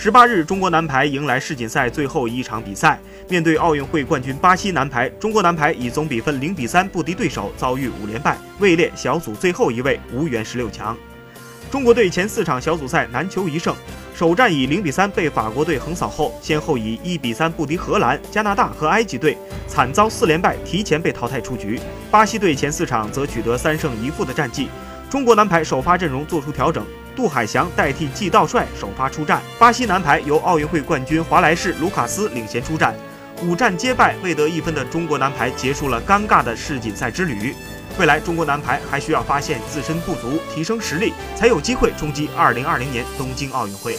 十八日，中国男排迎来世锦赛最后一场比赛，面对奥运会冠军巴西男排，中国男排以总比分零比三不敌对手，遭遇五连败，位列小组最后一位，无缘十六强。中国队前四场小组赛难求一胜，首战以零比三被法国队横扫后，先后以一比三不敌荷兰、加拿大和埃及队，惨遭四连败，提前被淘汰出局。巴西队前四场则取得三胜一负的战绩。中国男排首发阵容做出调整。杜海翔代替季道帅首发出战，巴西男排由奥运会冠军华莱士、卢卡斯领衔出战，五战皆败未得一分的中国男排结束了尴尬的世锦赛之旅。未来中国男排还需要发现自身不足，提升实力，才有机会冲击2020年东京奥运会。